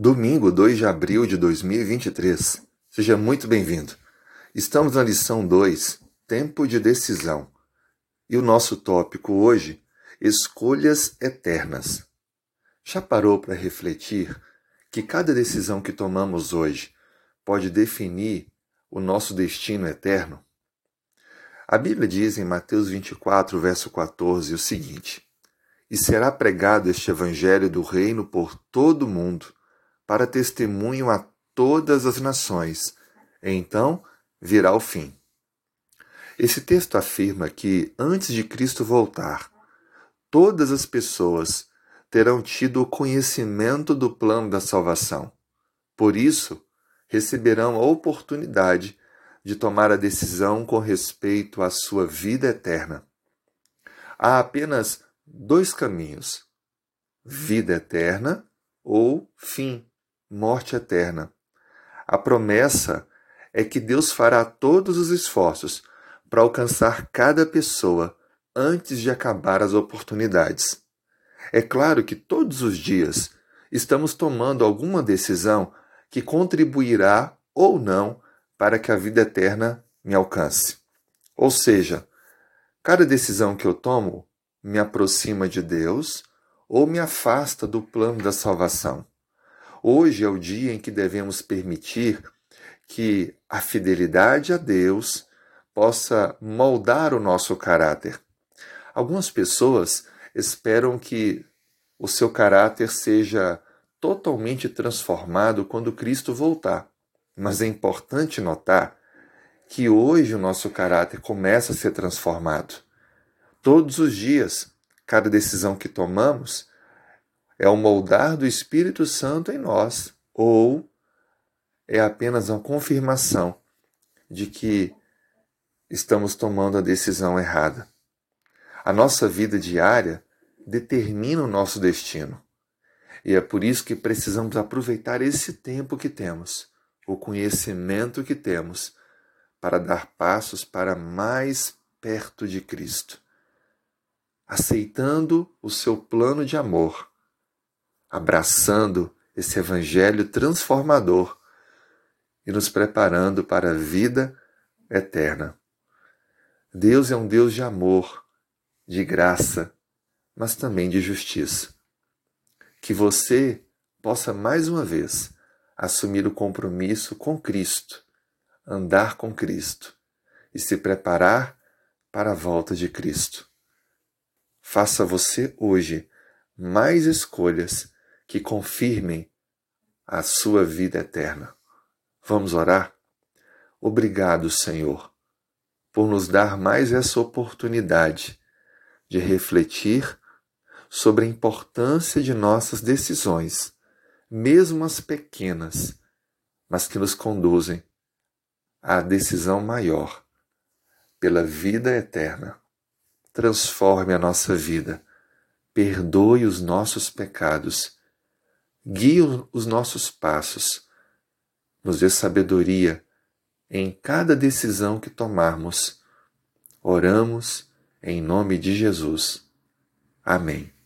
Domingo 2 de abril de 2023. Seja muito bem-vindo. Estamos na lição 2, Tempo de Decisão. E o nosso tópico hoje, Escolhas Eternas. Já parou para refletir que cada decisão que tomamos hoje pode definir o nosso destino eterno? A Bíblia diz em Mateus 24, verso 14, o seguinte: E será pregado este evangelho do reino por todo o mundo para testemunho a todas as nações. Então virá o fim. Esse texto afirma que, antes de Cristo voltar, todas as pessoas terão tido o conhecimento do plano da salvação. Por isso, receberão a oportunidade de tomar a decisão com respeito à sua vida eterna. Há apenas dois caminhos: vida eterna ou fim morte eterna. A promessa é que Deus fará todos os esforços para alcançar cada pessoa antes de acabar as oportunidades. É claro que todos os dias estamos tomando alguma decisão que contribuirá ou não para que a vida eterna me alcance. Ou seja, cada decisão que eu tomo me aproxima de Deus ou me afasta do plano da salvação. Hoje é o dia em que devemos permitir que a fidelidade a Deus possa moldar o nosso caráter. Algumas pessoas esperam que o seu caráter seja totalmente transformado quando Cristo voltar. Mas é importante notar que hoje o nosso caráter começa a ser transformado. Todos os dias, cada decisão que tomamos é o moldar do Espírito Santo em nós, ou é apenas uma confirmação de que estamos tomando a decisão errada. A nossa vida diária determina o nosso destino. E é por isso que precisamos aproveitar esse tempo que temos, o conhecimento que temos, para dar passos para mais perto de Cristo, aceitando o seu plano de amor abraçando esse evangelho transformador e nos preparando para a vida eterna. Deus é um Deus de amor, de graça, mas também de justiça. Que você possa mais uma vez assumir o compromisso com Cristo, andar com Cristo e se preparar para a volta de Cristo. Faça você hoje mais escolhas que confirmem a sua vida eterna. Vamos orar? Obrigado, Senhor, por nos dar mais essa oportunidade de refletir sobre a importância de nossas decisões, mesmo as pequenas, mas que nos conduzem à decisão maior, pela vida eterna. Transforme a nossa vida, perdoe os nossos pecados guie os nossos passos, nos dê sabedoria em cada decisão que tomarmos. Oramos em nome de Jesus. Amém.